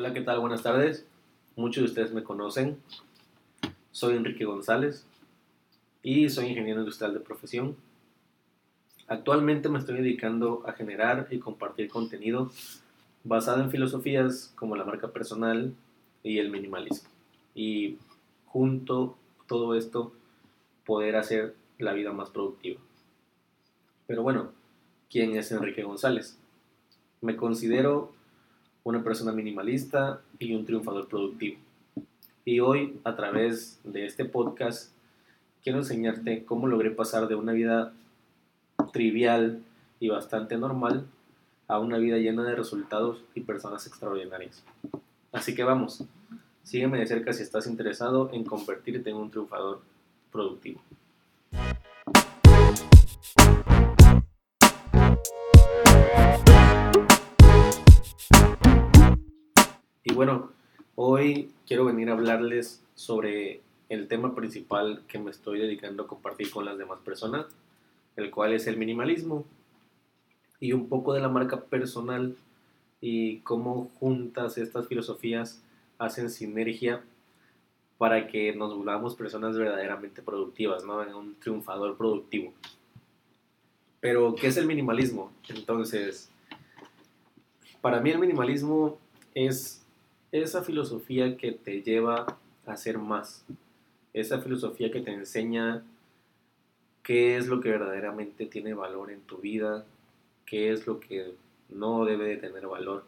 Hola, ¿qué tal? Buenas tardes. Muchos de ustedes me conocen. Soy Enrique González y soy ingeniero industrial de profesión. Actualmente me estoy dedicando a generar y compartir contenido basado en filosofías como la marca personal y el minimalismo. Y junto todo esto poder hacer la vida más productiva. Pero bueno, ¿quién es Enrique González? Me considero una persona minimalista y un triunfador productivo. Y hoy, a través de este podcast, quiero enseñarte cómo logré pasar de una vida trivial y bastante normal a una vida llena de resultados y personas extraordinarias. Así que vamos, sígueme de cerca si estás interesado en convertirte en un triunfador productivo. Bueno, hoy quiero venir a hablarles sobre el tema principal que me estoy dedicando a compartir con las demás personas, el cual es el minimalismo y un poco de la marca personal y cómo juntas estas filosofías hacen sinergia para que nos volvamos personas verdaderamente productivas, ¿no? Un triunfador productivo. Pero, ¿qué es el minimalismo? Entonces, para mí el minimalismo es esa filosofía que te lleva a hacer más, esa filosofía que te enseña qué es lo que verdaderamente tiene valor en tu vida, qué es lo que no debe de tener valor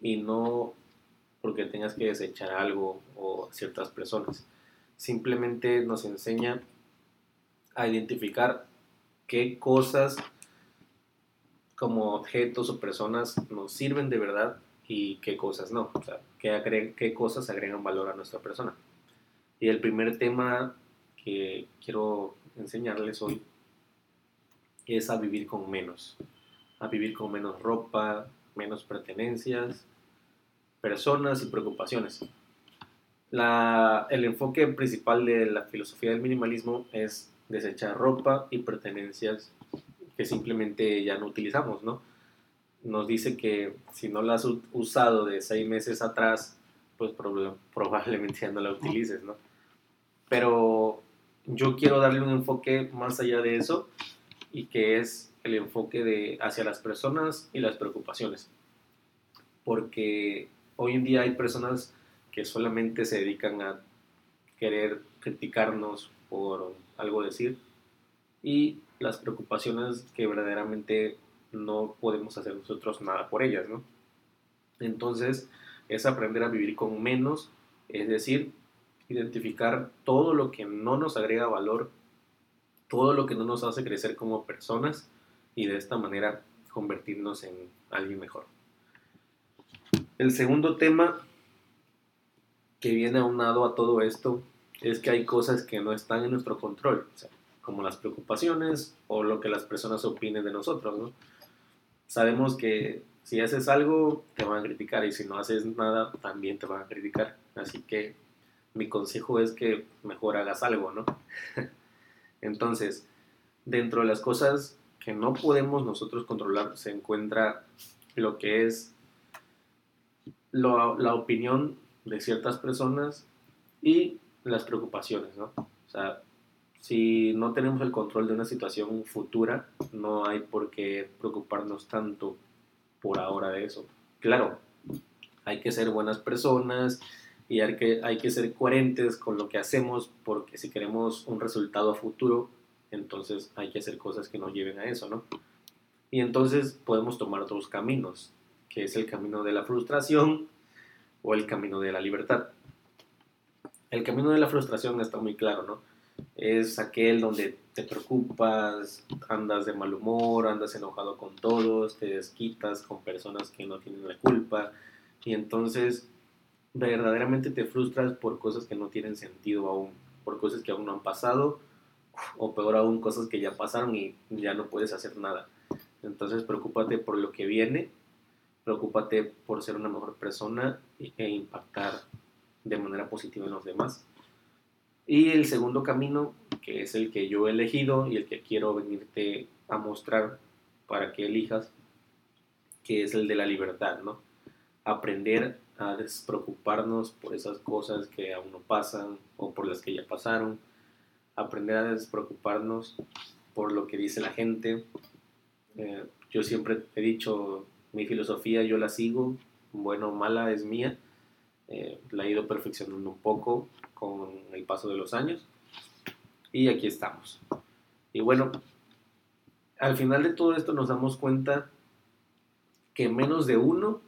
y no porque tengas que desechar algo o ciertas personas. Simplemente nos enseña a identificar qué cosas como objetos o personas nos sirven de verdad y qué cosas no. O sea, qué, qué cosas agregan valor a nuestra persona. Y el primer tema que quiero enseñarles hoy es a vivir con menos. A vivir con menos ropa, menos pertenencias, personas y preocupaciones. La, el enfoque principal de la filosofía del minimalismo es desechar ropa y pertenencias que simplemente ya no utilizamos, ¿no? Nos dice que si no la has usado de seis meses atrás, pues probablemente ya no la utilices, ¿no? Pero yo quiero darle un enfoque más allá de eso y que es el enfoque de hacia las personas y las preocupaciones. Porque hoy en día hay personas que solamente se dedican a querer criticarnos por algo decir y las preocupaciones que verdaderamente no podemos hacer nosotros nada por ellas, ¿no? Entonces es aprender a vivir con menos, es decir, identificar todo lo que no nos agrega valor, todo lo que no nos hace crecer como personas y de esta manera convertirnos en alguien mejor. El segundo tema que viene aunado a todo esto es que hay cosas que no están en nuestro control, como las preocupaciones o lo que las personas opinen de nosotros. Sabemos que si haces algo te van a criticar y si no haces nada también te van a criticar. Así que mi consejo es que mejor hagas algo, ¿no? Entonces, dentro de las cosas que no podemos nosotros controlar se encuentra lo que es la opinión de ciertas personas y las preocupaciones, ¿no? O sea, si no tenemos el control de una situación futura, no hay por qué preocuparnos tanto por ahora de eso. Claro, hay que ser buenas personas y hay que, hay que ser coherentes con lo que hacemos porque si queremos un resultado a futuro, entonces hay que hacer cosas que nos lleven a eso, ¿no? Y entonces podemos tomar dos caminos que es el camino de la frustración o el camino de la libertad. El camino de la frustración está muy claro, ¿no? Es aquel donde te preocupas, andas de mal humor, andas enojado con todos, te desquitas con personas que no tienen la culpa y entonces verdaderamente te frustras por cosas que no tienen sentido aún, por cosas que aún no han pasado o peor aún cosas que ya pasaron y ya no puedes hacer nada. Entonces preocúpate por lo que viene Preocúpate por ser una mejor persona e impactar de manera positiva en los demás. Y el segundo camino, que es el que yo he elegido y el que quiero venirte a mostrar para que elijas, que es el de la libertad, ¿no? Aprender a despreocuparnos por esas cosas que aún no pasan o por las que ya pasaron, aprender a despreocuparnos por lo que dice la gente. Eh, yo siempre he dicho, mi filosofía yo la sigo, bueno o mala es mía, eh, la he ido perfeccionando un poco con el paso de los años y aquí estamos. Y bueno, al final de todo esto nos damos cuenta que menos de uno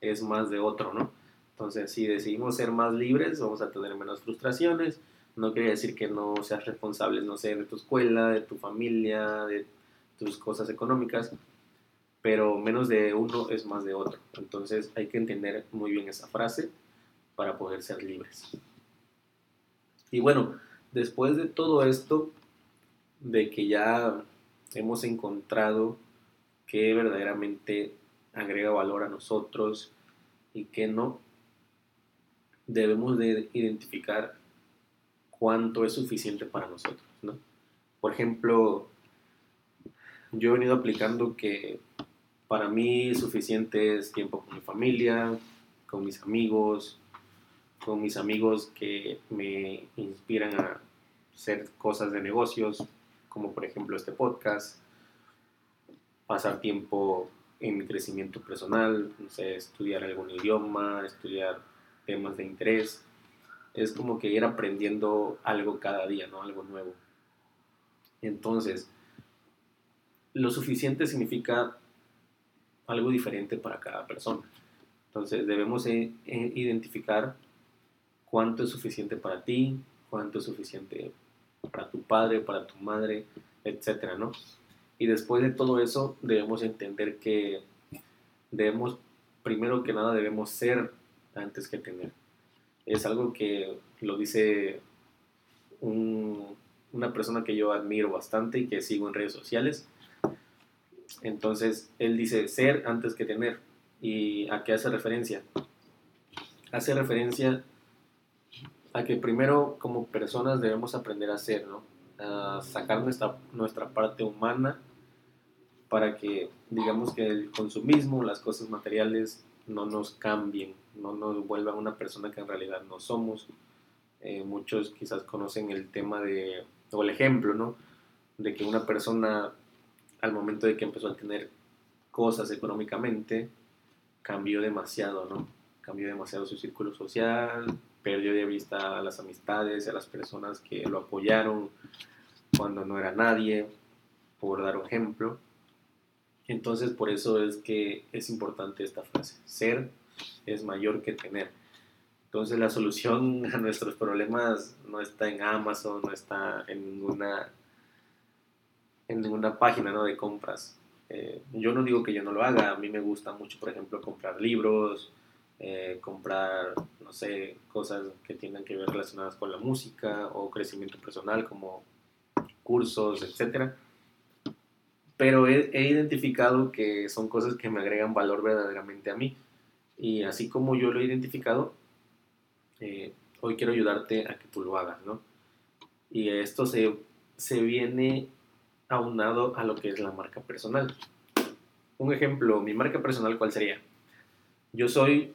es más de otro, ¿no? Entonces, si decidimos ser más libres, vamos a tener menos frustraciones. No quiere decir que no seas responsable, no sé, de tu escuela, de tu familia, de tus cosas económicas, pero menos de uno es más de otro. Entonces, hay que entender muy bien esa frase para poder ser libres. Y bueno, después de todo esto, de que ya hemos encontrado que verdaderamente agrega valor a nosotros y que no, debemos de identificar cuánto es suficiente para nosotros, ¿no? Por ejemplo, yo he venido aplicando que para mí suficiente es tiempo con mi familia, con mis amigos, con mis amigos que me inspiran a hacer cosas de negocios, como por ejemplo este podcast, pasar tiempo en mi crecimiento personal, no sé, estudiar algún idioma, estudiar temas de interés. Es como que ir aprendiendo algo cada día, ¿no? Algo nuevo. Entonces, lo suficiente significa algo diferente para cada persona. Entonces, debemos eh, eh, identificar cuánto es suficiente para ti, cuánto es suficiente para tu padre, para tu madre, etcétera, ¿no? Y después de todo eso, debemos entender que debemos, primero que nada, debemos ser antes que tener. Es algo que lo dice una persona que yo admiro bastante y que sigo en redes sociales. Entonces, él dice ser antes que tener. ¿Y a qué hace referencia? Hace referencia a que primero como personas debemos aprender a ser, ¿no? A sacar nuestra, nuestra parte humana para que digamos que el consumismo, las cosas materiales no nos cambien, no nos vuelvan una persona que en realidad no somos. Eh, muchos quizás conocen el tema de, o el ejemplo, ¿no? De que una persona al momento de que empezó a tener cosas económicamente, cambió demasiado, ¿no? Cambió demasiado su círculo social, perdió de vista a las amistades, a las personas que lo apoyaron cuando no era nadie, por dar un ejemplo. Entonces, por eso es que es importante esta frase, ser es mayor que tener. Entonces, la solución a nuestros problemas no está en Amazon, no está en ninguna, en ninguna página ¿no? de compras. Eh, yo no digo que yo no lo haga, a mí me gusta mucho, por ejemplo, comprar libros, eh, comprar, no sé, cosas que tengan que ver relacionadas con la música o crecimiento personal como cursos, etc. Pero he, identificado que son cosas que me agregan valor verdaderamente a mí. Y así como yo lo he identificado, eh, hoy quiero ayudarte a que tú lo hagas, ¿no? Y esto se, se viene aunado a lo que es la marca personal. Un ejemplo, mi marca personal, ¿cuál sería? Yo soy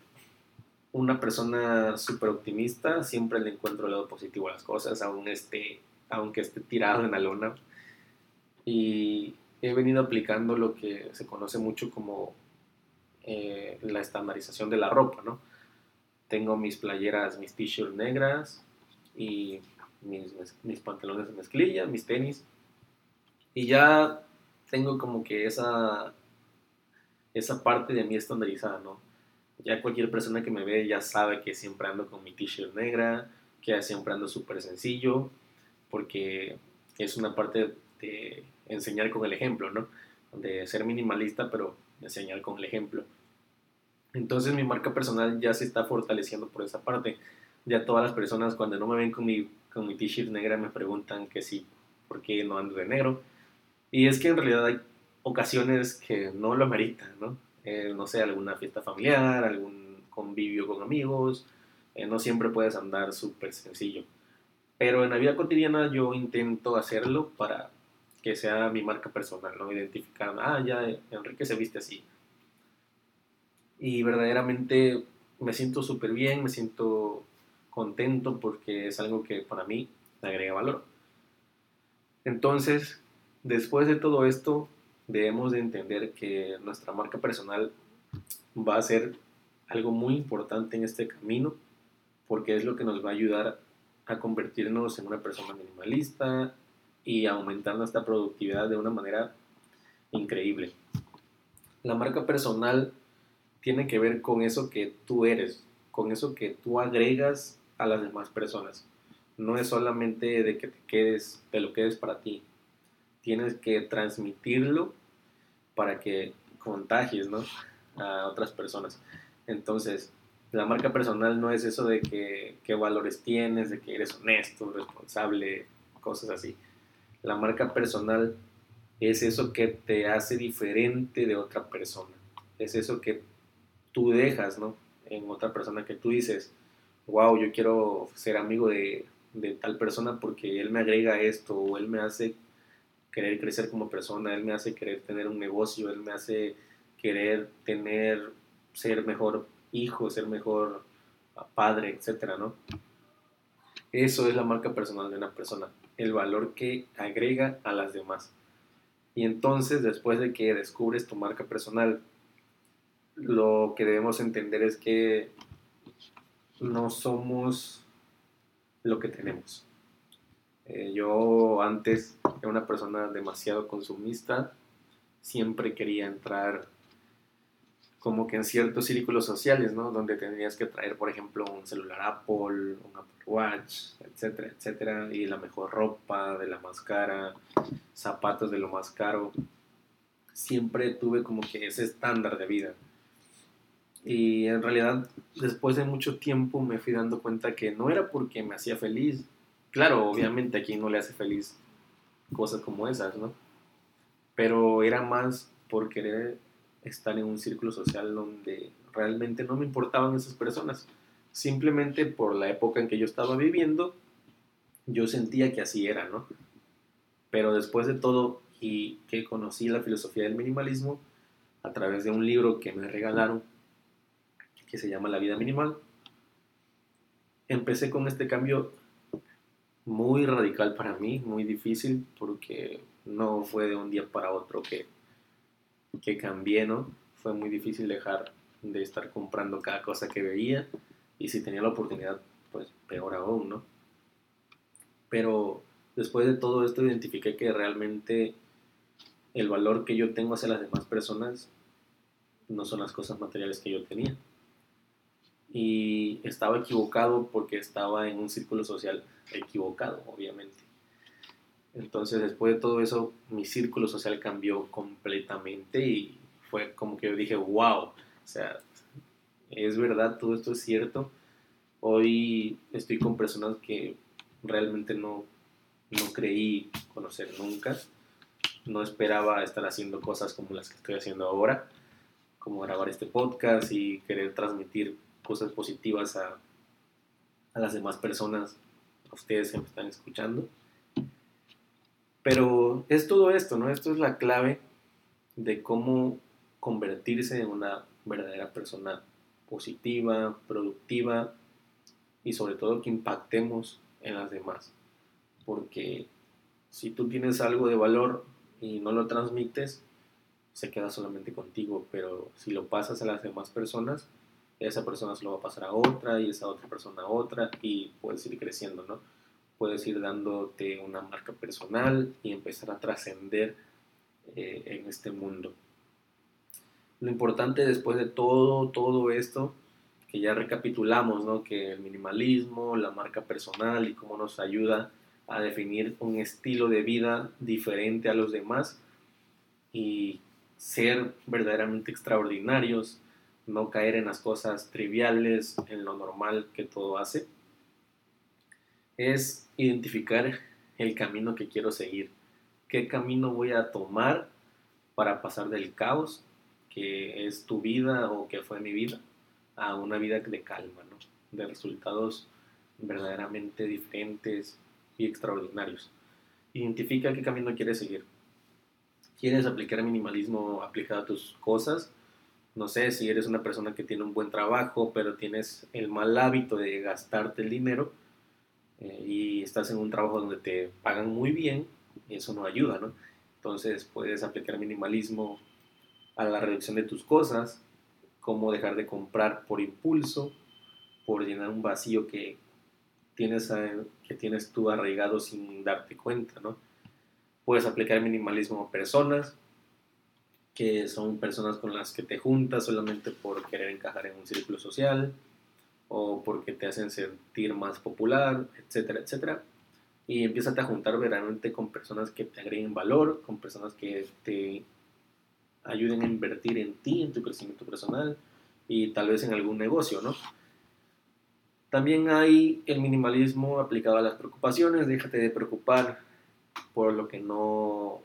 una persona súper optimista, siempre le encuentro el lado positivo a las cosas, aunque esté tirado en la lona. Y he venido aplicando lo que se conoce mucho como eh, la estandarización de la ropa, ¿no? Tengo mis playeras, mis t-shirts negras y mis, mis pantalones de mezclilla, mis tenis. Y ya tengo como que esa, esa parte de mí estandarizada, ¿no? Ya cualquier persona que me ve ya sabe que siempre ando con mi t-shirt negra, que siempre ando súper sencillo, porque es una parte de enseñar con el ejemplo, ¿no? De ser minimalista, pero enseñar con el ejemplo. Entonces mi marca personal ya se está fortaleciendo por esa parte. Ya todas las personas cuando no me ven con mi, con mi t-shirt negra me preguntan que sí, ¿por qué no ando de negro? Y es que en realidad hay ocasiones que no lo ameritan, ¿no? Eh, no sé, alguna fiesta familiar, algún convivio con amigos, eh, no siempre puedes andar súper sencillo. Pero en la vida cotidiana yo intento hacerlo para que sea mi marca personal, ¿no? Identificar, ah, ya Enrique se viste así. Y verdaderamente me siento súper bien, me siento contento porque es algo que para mí agrega valor. Entonces, después de todo esto, debemos de entender que nuestra marca personal va a ser algo muy importante en este camino porque es lo que nos va a ayudar a convertirnos en una persona minimalista y aumentar nuestra productividad de una manera increíble. La marca personal tiene que ver con eso que tú eres, con eso que tú agregas a las demás personas. No es solamente de que te quedes, de lo quedes para ti. Tienes que transmitirlo para que contagies ¿no? a otras personas. Entonces, la marca personal no es eso de que, qué valores tienes, de que eres honesto, responsable, cosas así. La marca personal es eso que te hace diferente de otra persona. Es eso que tú dejas, ¿no? En otra persona que tú dices, wow, yo quiero ser amigo de, tal persona porque él me agrega esto o él me hace querer crecer como persona, él me hace querer tener un negocio, él me hace querer tener, ser mejor hijo, ser mejor padre, etcétera, ¿no? Eso es la marca personal de una persona, el valor que agrega a las demás. Y entonces, después de que descubres tu marca personal, lo que debemos entender es que no somos lo que tenemos. Eh, yo antes era una persona demasiado consumista, siempre quería entrar como que en ciertos círculos sociales, ¿no? Donde tendrías que traer, por ejemplo, un celular Apple, un Apple Watch, etcétera, etcétera, y la mejor ropa de la más cara, zapatos de lo más caro. Siempre tuve como que ese estándar de vida. Y en realidad, después de mucho tiempo me fui dando cuenta que no era porque me hacía feliz. Claro, obviamente a quien no le hace feliz cosas como esas, ¿no? Pero era más por querer estar en un círculo social donde realmente no me importaban esas personas. Simplemente por la época en que yo estaba viviendo, yo sentía que así era, ¿no? Pero después de todo y que conocí la filosofía del minimalismo a través de un libro que me regalaron, que se llama La vida minimal, empecé con este cambio muy radical para mí, muy difícil, porque no fue de un día para otro que que cambié, ¿no? Fue muy difícil dejar de estar comprando cada cosa que veía y si tenía la oportunidad, pues peor aún, ¿no? Pero después de todo esto identifiqué que realmente el valor que yo tengo hacia las demás personas no son las cosas materiales que yo tenía. Y estaba equivocado porque estaba en un círculo social equivocado, obviamente. Entonces, después de todo eso, mi círculo social cambió completamente y fue como que yo dije, wow, o sea, es verdad, todo esto es cierto. Hoy estoy con personas que realmente no, no creí conocer nunca. No esperaba estar haciendo cosas como las que estoy haciendo ahora, como grabar este podcast y querer transmitir cosas positivas a, a las demás personas, a ustedes que me están escuchando. Pero es todo esto, ¿no? Esto es la clave de cómo convertirse en una verdadera persona positiva, productiva y sobre todo que impactemos en las demás. Porque si tú tienes algo de valor y no lo transmites, se queda solamente contigo, pero si lo pasas a las demás personas, esa persona se lo va a pasar a otra y esa otra persona a otra y puedes ir creciendo, ¿no? puedes ir dándote una marca personal y empezar a trascender eh, en este mundo. Lo importante después de todo, todo esto, que ya recapitulamos, ¿no? que el minimalismo, la marca personal y cómo nos ayuda a definir un estilo de vida diferente a los demás y ser verdaderamente extraordinarios, no caer en las cosas triviales, en lo normal que todo hace es identificar el camino que quiero seguir. ¿Qué camino voy a tomar para pasar del caos, que es tu vida o que fue mi vida, a una vida de calma, ¿no? de resultados verdaderamente diferentes y extraordinarios? Identifica qué camino quieres seguir. ¿Quieres aplicar minimalismo aplicado a tus cosas? No sé, si eres una persona que tiene un buen trabajo, pero tienes el mal hábito de gastarte el dinero eh, y estás en un trabajo donde te pagan muy bien, eso no ayuda, ¿no? Entonces puedes aplicar minimalismo a la reducción de tus cosas, como dejar de comprar por impulso, por llenar un vacío que tienes, que tienes tú arraigado sin darte cuenta, ¿no? Puedes aplicar minimalismo a personas, que son personas con las que te juntas solamente por querer encajar en un círculo social o porque te hacen sentir más popular, etcétera, etcétera. Y empiezas a juntar verdaderamente con personas que te agreguen valor, con personas que te ayuden a invertir en ti, en tu crecimiento personal y tal vez en algún negocio, ¿no? También hay el minimalismo aplicado a las preocupaciones, déjate de preocupar por lo que no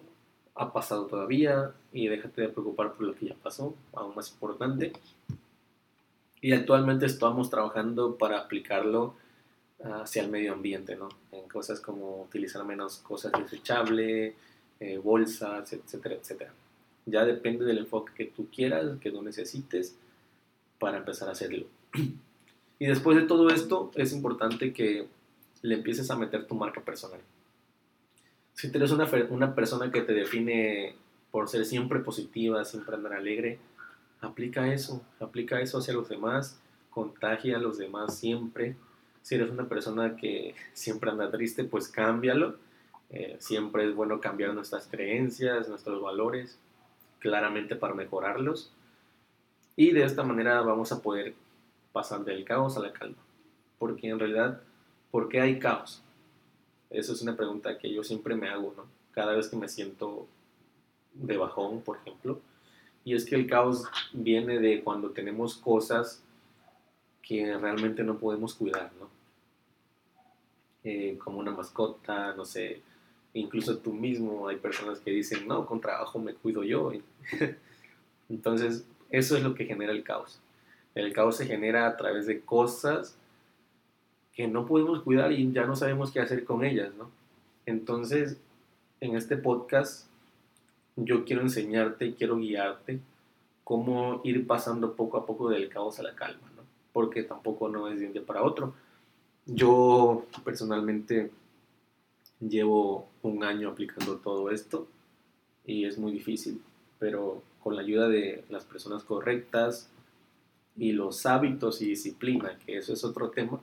ha pasado todavía y déjate de preocupar por lo que ya pasó, aún más importante. Y actualmente estamos trabajando para aplicarlo hacia el medio ambiente, ¿no? En cosas como utilizar menos cosas desechables, eh, bolsas, etcétera, etcétera. Ya depende del enfoque que tú quieras, que tú necesites para empezar a hacerlo. Y después de todo esto, es importante que le empieces a meter tu marca personal si eres una, una persona que te define por ser siempre positiva, siempre andar alegre, aplica eso, aplica eso hacia los demás, contagia a los demás siempre. Si eres una persona que siempre anda triste, pues cámbialo. Eh, siempre es bueno cambiar nuestras creencias, nuestros valores, claramente para mejorarlos. Y de esta manera vamos a poder pasar del caos a la calma. Porque en realidad, ¿por qué hay caos? Esa es una pregunta que yo siempre me hago, ¿no? Cada vez que me siento de bajón, por ejemplo. Y es que el caos viene de cuando tenemos cosas que realmente no podemos cuidar, ¿no? Eh, como una mascota, no sé, incluso tú mismo, hay personas que dicen, no, con trabajo me cuido yo. Entonces, eso es lo que genera el caos. El caos se genera a través de cosas que no podemos cuidar y ya no sabemos qué hacer con ellas, ¿no? Entonces, en este podcast yo quiero enseñarte quiero guiarte cómo ir pasando poco a poco del caos a la calma, ¿no? Porque tampoco no es de un día para otro. Yo personalmente llevo un año aplicando todo esto y es muy difícil, pero con la ayuda de las personas correctas y los hábitos y disciplina, que eso es otro tema,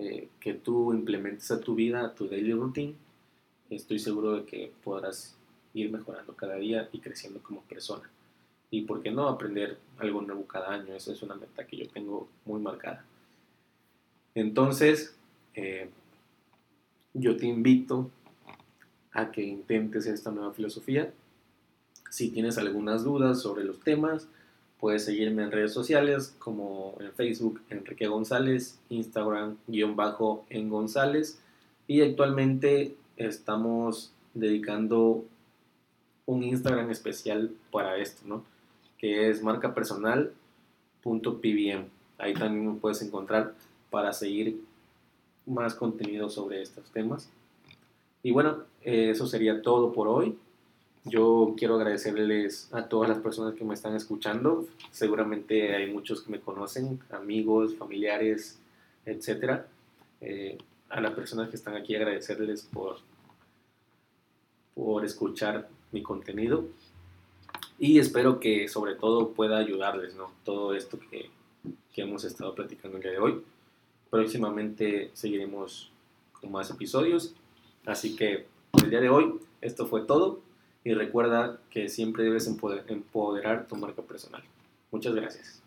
eh, que tú implementes a tu vida, a tu daily routine, estoy seguro de que podrás ir mejorando cada día y creciendo como persona. Y por qué no aprender algo nuevo cada año, esa es una meta que yo tengo muy marcada. Entonces, eh, yo te invito a que intentes esta nueva filosofía. Si tienes algunas dudas sobre los temas, Puedes seguirme en redes sociales como en Facebook Enrique González, Instagram guion bajo en González y actualmente estamos dedicando un Instagram especial para esto, ¿no? Que es marcapersonal.pbm. Ahí también me puedes encontrar para seguir más contenido sobre estos temas. Y bueno, eso sería todo por hoy. Yo quiero agradecerles a todas las personas que me están escuchando. Seguramente hay muchos que me conocen, amigos, familiares, etc. Eh, a las personas que están aquí agradecerles por, por escuchar mi contenido y espero que sobre todo pueda ayudarles, ¿no? Todo esto que, que hemos estado platicando el día de hoy. Próximamente seguiremos con más episodios, así que el día de hoy esto fue todo y recuerda que siempre debes empoderar tu marca personal. Muchas gracias.